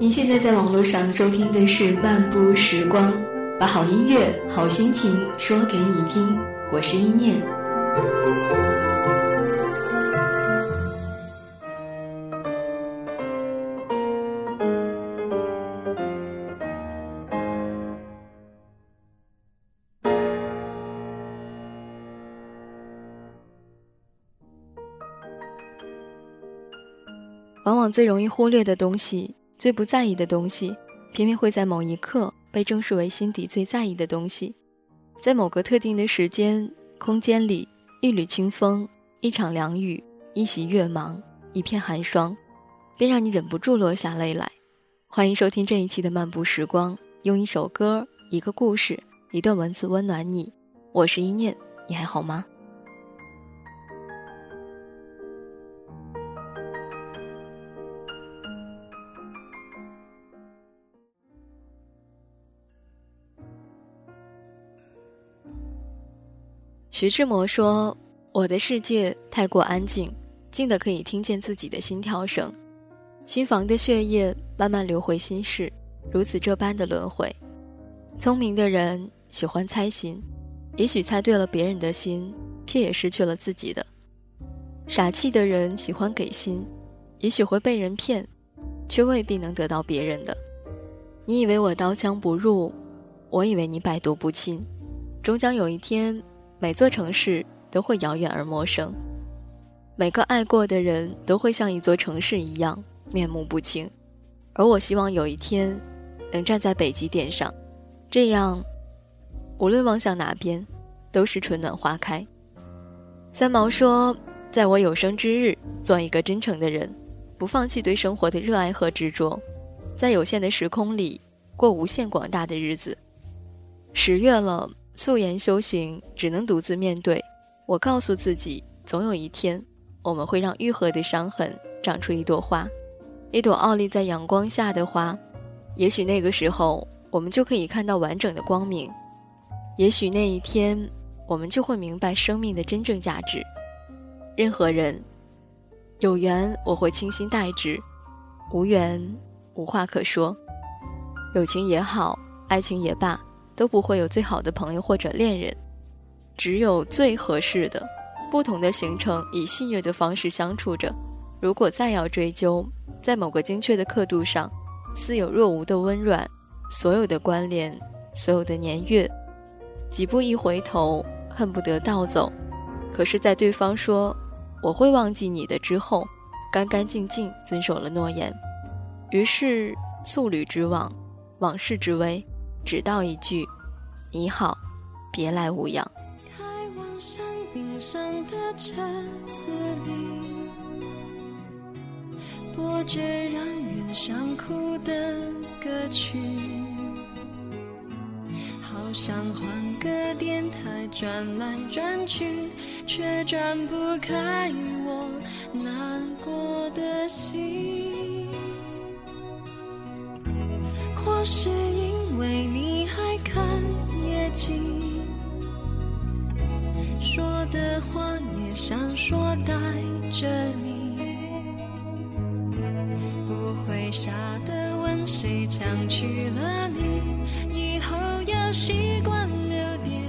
您现在在网络上收听的是《漫步时光》，把好音乐、好心情说给你听。我是一念。往往最容易忽略的东西。最不在意的东西，偏偏会在某一刻被正视为心底最在意的东西。在某个特定的时间、空间里，一缕清风，一场凉雨，一袭月芒，一片寒霜，便让你忍不住落下泪来。欢迎收听这一期的《漫步时光》，用一首歌、一个故事、一段文字温暖你。我是一念，你还好吗？徐志摩说：“我的世界太过安静，静的可以听见自己的心跳声，心房的血液慢慢流回心室，如此这般的轮回。聪明的人喜欢猜心，也许猜对了别人的心，却也失去了自己的；傻气的人喜欢给心，也许会被人骗，却未必能得到别人的。你以为我刀枪不入，我以为你百毒不侵，终将有一天。”每座城市都会遥远而陌生，每个爱过的人都会像一座城市一样面目不清，而我希望有一天能站在北极点上，这样无论望向哪边，都是春暖花开。三毛说：“在我有生之日，做一个真诚的人，不放弃对生活的热爱和执着，在有限的时空里过无限广大的日子。”十月了。素颜修行，只能独自面对。我告诉自己，总有一天，我们会让愈合的伤痕长出一朵花，一朵傲立在阳光下的花。也许那个时候，我们就可以看到完整的光明。也许那一天，我们就会明白生命的真正价值。任何人，有缘我会倾心待之，无缘无话可说。友情也好，爱情也罢。都不会有最好的朋友或者恋人，只有最合适的。不同的行程以戏谑的方式相处着。如果再要追究，在某个精确的刻度上，似有若无的温软，所有的关联，所有的年月，几步一回头，恨不得倒走。可是，在对方说我会忘记你的之后，干干净净遵守了诺言。于是，素履之往，往事之微。只道一句：“你好，别来无恙。”开往山顶上的车子里，播着让人想哭的歌曲，好想换个电台转来转去，却转不开我难过的心。或是。想说带着你，不会傻的问谁抢去了你，以后要习惯留点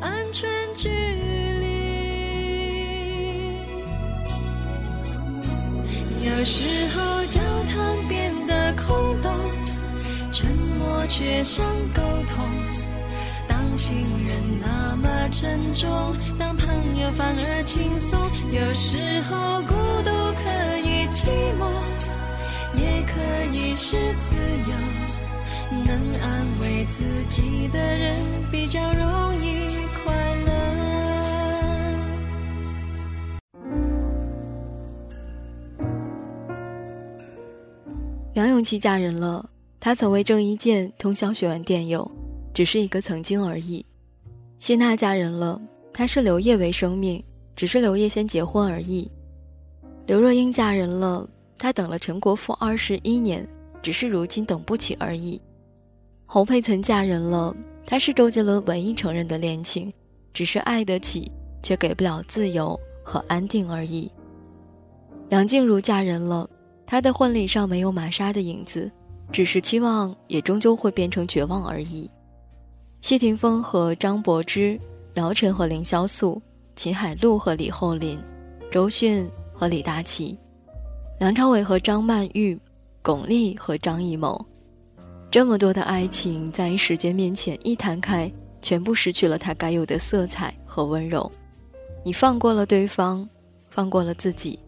安全距离。有时候交谈变得空洞。沉默却像沟通，当情人那么沉重，当友反而轻松。有时候孤独可以寂寞，也可以是自由。能安慰自己的人比较容易快乐。梁咏琪嫁人了。他曾为郑伊健通宵学完电邮，只是一个曾经而已。谢娜嫁人了，她视刘烨为生命，只是刘烨先结婚而已。刘若英嫁人了，她等了陈国富二十一年，只是如今等不起而已。侯佩岑嫁人了，她是周杰伦唯一承认的恋情，只是爱得起，却给不了自由和安定而已。梁静茹嫁人了，她的婚礼上没有玛莎的影子。只是期望也终究会变成绝望而已。谢霆锋和张柏芝，姚晨和凌潇肃，秦海璐和李厚霖，周迅和李大齐，梁朝伟和张曼玉，巩俐和张艺谋，这么多的爱情在时间面前一摊开，全部失去了它该有的色彩和温柔。你放过了对方，放过了自己，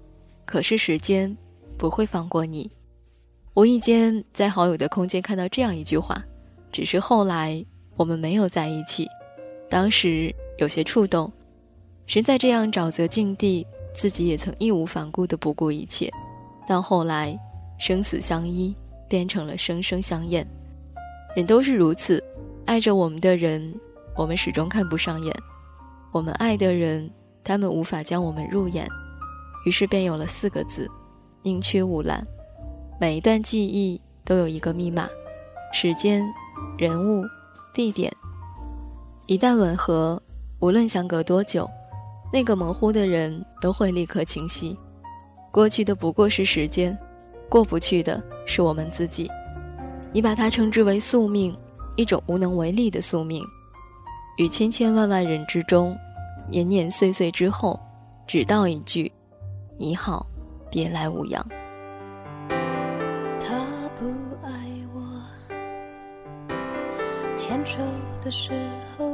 可是时间不会放过你。无意间在好友的空间看到这样一句话，只是后来我们没有在一起，当时有些触动。身在这样沼泽境地，自己也曾义无反顾地不顾一切，到后来生死相依，变成了生生相厌。人都是如此，爱着我们的人，我们始终看不上眼；我们爱的人。他们无法将我们入眼，于是便有了四个字：宁缺毋滥。每一段记忆都有一个密码，时间、人物、地点。一旦吻合，无论相隔多久，那个模糊的人都会立刻清晰。过去的不过是时间，过不去的是我们自己。你把它称之为宿命，一种无能为力的宿命。与千千万万人之中。年年岁岁之后，只道一句：“你好，别来无恙。”他不爱我，牵手的时候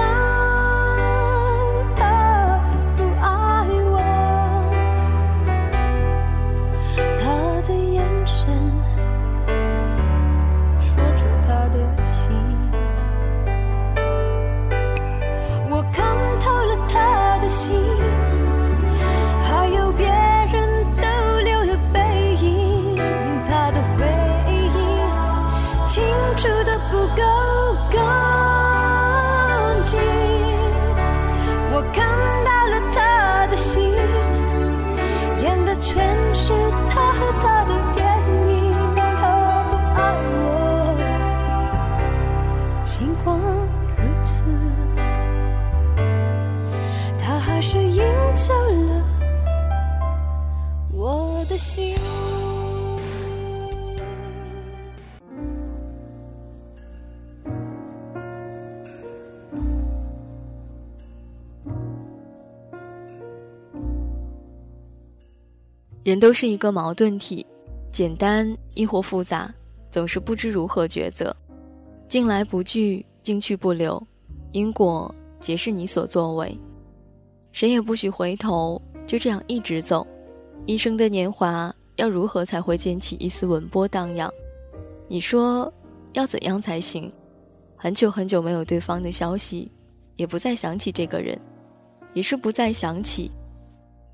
人都是一个矛盾体，简单亦或复杂，总是不知如何抉择。境来不拒，境去不留，因果皆是你所作为。谁也不许回头，就这样一直走。一生的年华，要如何才会溅起一丝文波荡漾？你说要怎样才行？很久很久没有对方的消息，也不再想起这个人，也是不再想起。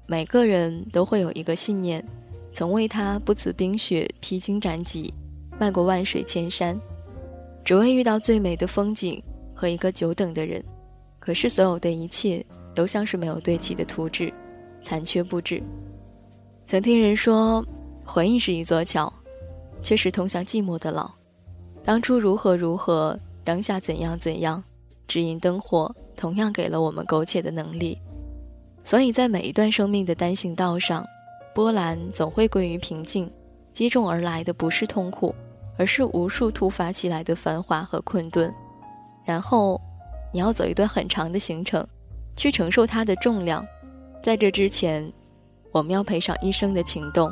每个人都会有一个信念，曾为他不辞冰雪、披荆斩棘、迈过万水千山，只为遇到最美的风景和一个久等的人。可是所有的一切都像是没有对齐的图纸，残缺不止。曾听人说，回忆是一座桥，却是通向寂寞的牢。当初如何如何，当下怎样怎样，只因灯火同样给了我们苟且的能力。所以在每一段生命的单行道上，波澜总会归于平静。接踵而来的不是痛苦，而是无数突发起来的繁华和困顿。然后，你要走一段很长的行程，去承受它的重量。在这之前，我们要赔上一生的情动。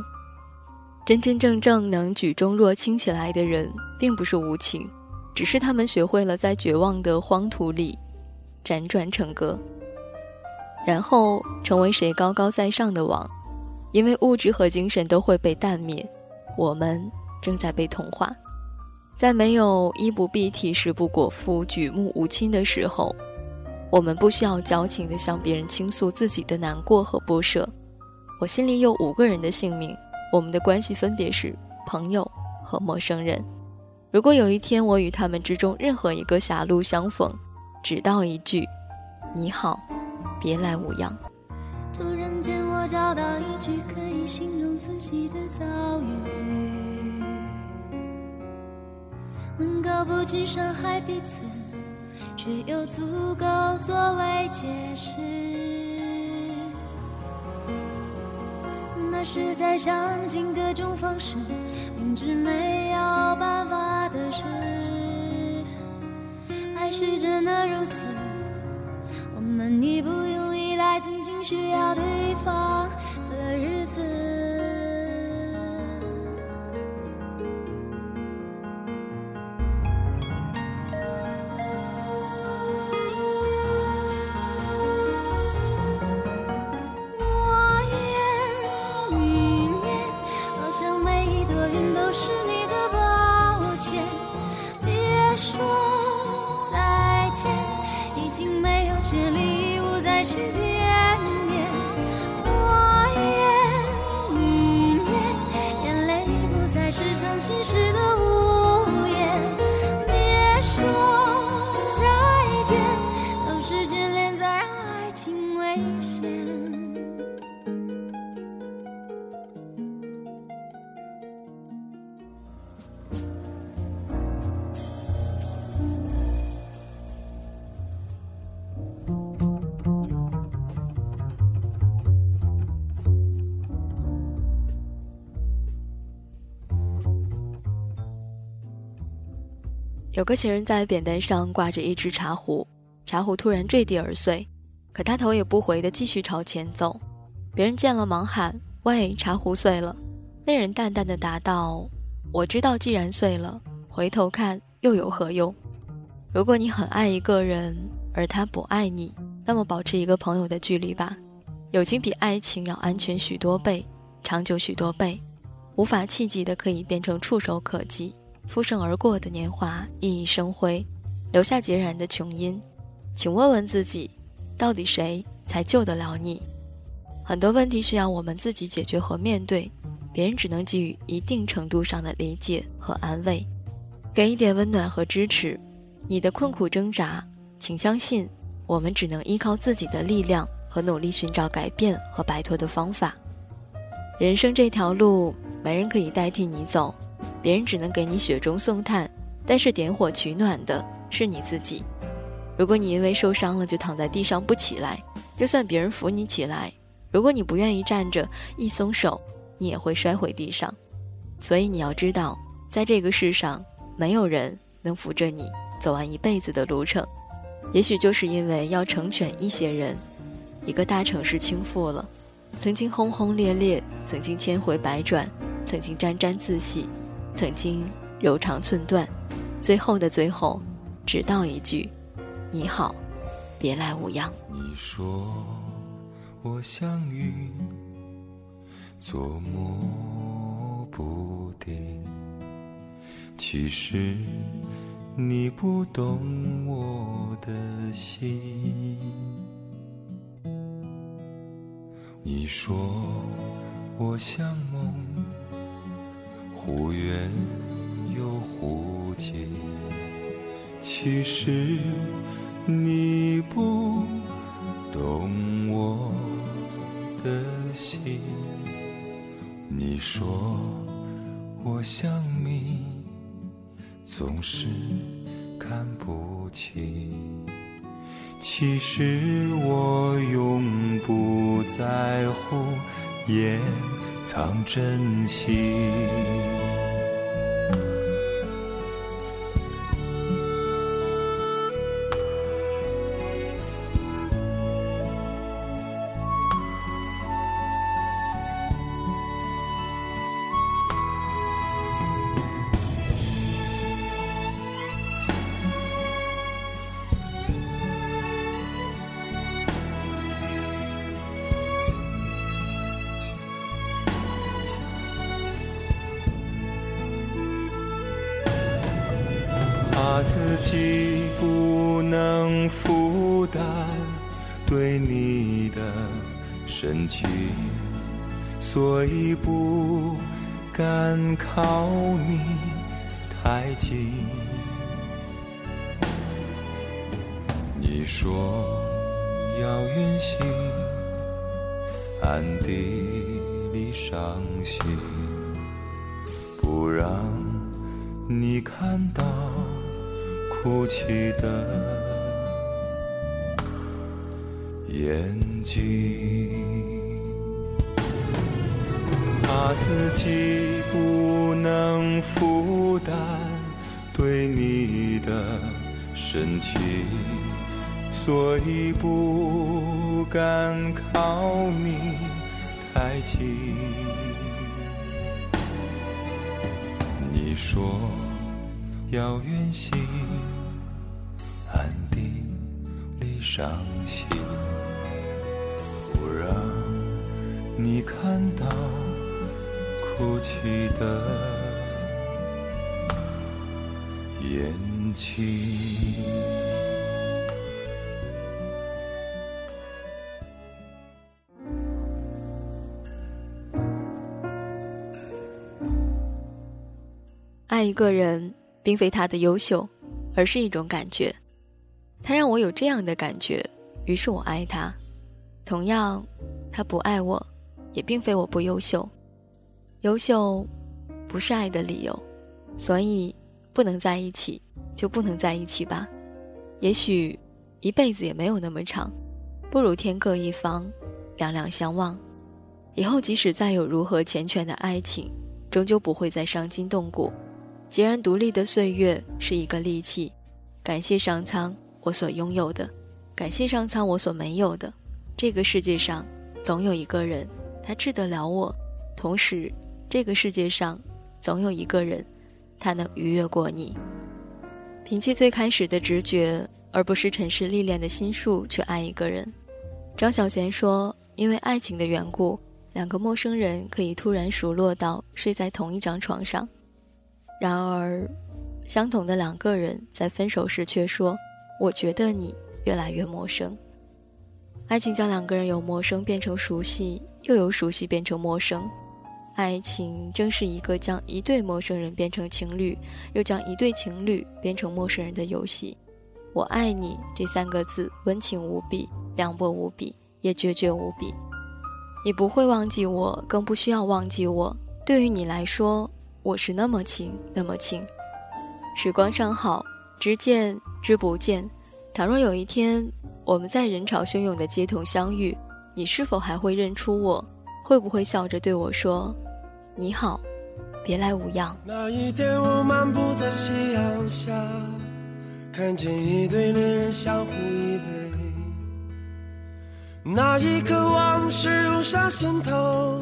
真真正正能举重若轻起来的人，并不是无情，只是他们学会了在绝望的荒土里辗转成歌。然后成为谁高高在上的王，因为物质和精神都会被淡灭，我们正在被同化。在没有衣不蔽体、食不果腹、举目无亲的时候，我们不需要矫情地向别人倾诉自己的难过和不舍。我心里有五个人的姓名，我们的关系分别是朋友和陌生人。如果有一天我与他们之中任何一个狭路相逢，只道一句：“你好，别来无恙。”突然间，我找到一句可以形容自己的遭遇，能够不去伤害彼此，却又足够作为解释。那是在想尽各种方式，明知没有办法的事，爱是真的如此，们已不用依赖。仅仅需要对方的日子。是的。有个行人在扁担上挂着一只茶壶，茶壶突然坠地而碎，可他头也不回地继续朝前走。别人见了忙喊：“喂，茶壶碎了！”那人淡淡的答道：“我知道，既然碎了，回头看又有何用？如果你很爱一个人，而他不爱你，那么保持一个朋友的距离吧。友情比爱情要安全许多倍，长久许多倍，无法企及的可以变成触手可及。”浮生而过的年华熠熠生辉，留下孑然的琼音。请问问自己，到底谁才救得了你？很多问题需要我们自己解决和面对，别人只能给予一定程度上的理解和安慰，给一点温暖和支持。你的困苦挣扎，请相信，我们只能依靠自己的力量和努力寻找改变和摆脱的方法。人生这条路，没人可以代替你走。别人只能给你雪中送炭，但是点火取暖的是你自己。如果你因为受伤了就躺在地上不起来，就算别人扶你起来，如果你不愿意站着，一松手，你也会摔回地上。所以你要知道，在这个世上，没有人能扶着你走完一辈子的路程。也许就是因为要成全一些人，一个大城市倾覆了，曾经轰轰烈烈，曾经千回百转，曾经沾沾自喜。曾经柔肠寸断，最后的最后，只道一句：“你好，别来无恙。”你说我像云，捉摸不定。其实你不懂我的心。你说我像梦。忽远又忽近，其实你不懂我的心。你说我像谜，总是看不清，其实我永不在乎，也藏真心。怕自己不能负担对你的深情，所以不敢靠你太近。你说要远行，暗地里伤心，不让你看到哭泣的眼睛。怕自己不能负担对你的深情，所以不敢靠你太近。你说要远行，伤心，不让你看到。哭泣的眼睛。爱一个人，并非他的优秀，而是一种感觉。他让我有这样的感觉，于是我爱他。同样，他不爱我，也并非我不优秀。优秀，不是爱的理由，所以不能在一起，就不能在一起吧。也许一辈子也没有那么长，不如天各一方，两两相望。以后即使再有如何缱绻的爱情，终究不会再伤筋动骨。孑然独立的岁月是一个利器，感谢上苍我所拥有的，感谢上苍我所没有的。这个世界上总有一个人，他治得了我，同时。这个世界上，总有一个人，他能逾越过你。凭借最开始的直觉，而不是尘世历练的心术去爱一个人。张小娴说：“因为爱情的缘故，两个陌生人可以突然熟络到睡在同一张床上。然而，相同的两个人在分手时却说：‘我觉得你越来越陌生。’爱情将两个人由陌生变成熟悉，又由熟悉变成陌生。”爱情正是一个将一对陌生人变成情侣，又将一对情侣变成陌生人的游戏。我爱你这三个字温情无比，凉薄无比，也决绝无比。你不会忘记我，更不需要忘记我。对于你来说，我是那么亲，那么亲。时光尚好，知见知不见。倘若有一天我们在人潮汹涌的街头相遇，你是否还会认出我？会不会笑着对我说？你好，别来无恙。那一天，我漫步在夕阳下，看见一对恋人相互依偎。那一刻，往事涌上心头，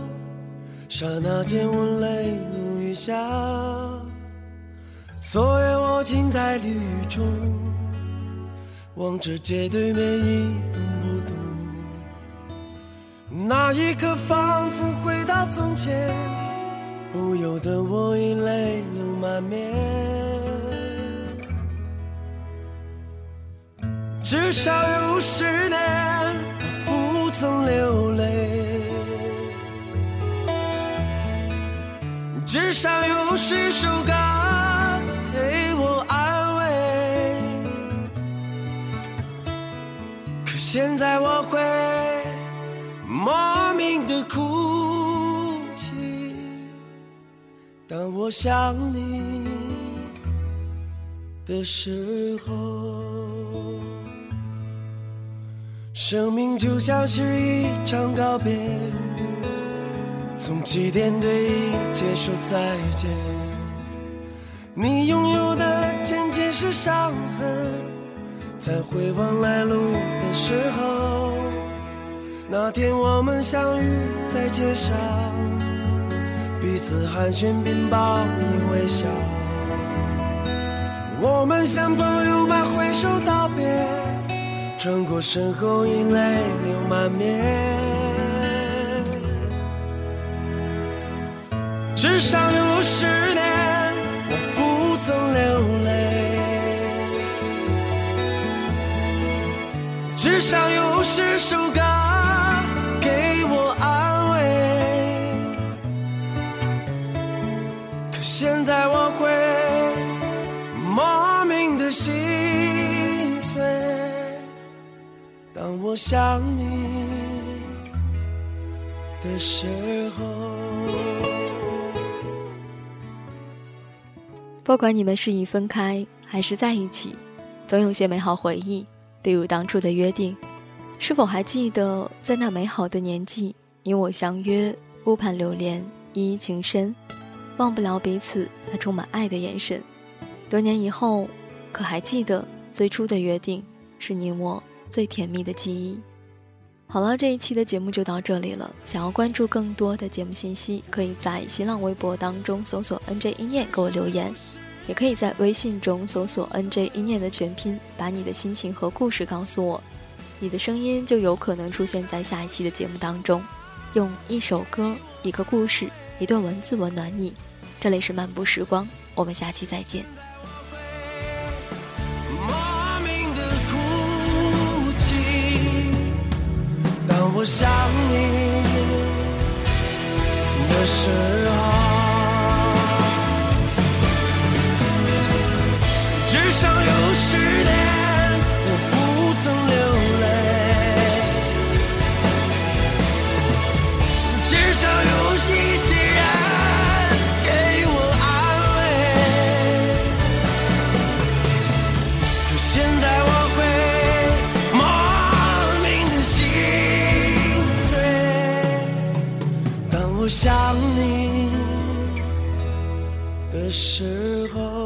刹那间，我泪如雨下。昨夜，我静在绿雨中，望着街对面一动不动。那一刻，仿佛回到从前。不由得我已泪流满面，至少有十年不曾流泪，至少有十首歌现在我会莫名的哭泣。当我想你的时候，生命就像是一场告别，从起点对一切说再见。你拥有的仅仅是伤痕，在回望来路的时候，那天我们相遇在街上。彼此寒暄并报以微笑，我们像朋友般挥手道别，转过身后已泪流满面。至少有十年我不曾流泪，至少有十首歌。现在我会莫名的心碎，当我想你的时候。不管你们是已分开还是在一起，总有些美好回忆，比如当初的约定。是否还记得，在那美好的年纪，你我相约，顾盼流连，依依情深，忘不了彼此那充满爱的眼神。多年以后，可还记得最初的约定，是你我最甜蜜的记忆。好了，这一期的节目就到这里了。想要关注更多的节目信息，可以在新浪微博当中搜索 “nj 一念”给我留言，也可以在微信中搜索 “nj 一念”的全拼，把你的心情和故事告诉我。你的声音就有可能出现在下一期的节目当中，用一首歌、一个故事、一段文字温暖你。这里是漫步时光，我们下期再见。莫名的哭泣，当我想你的时候，至少有十年我不曾流泪，至少有一些人给我安慰。可现在我会莫名的心碎，当我想你的时候。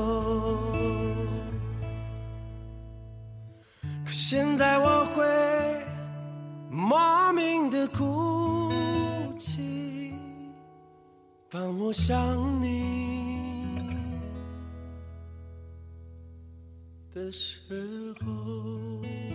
现在我会莫名的哭泣，当我想你。的时候。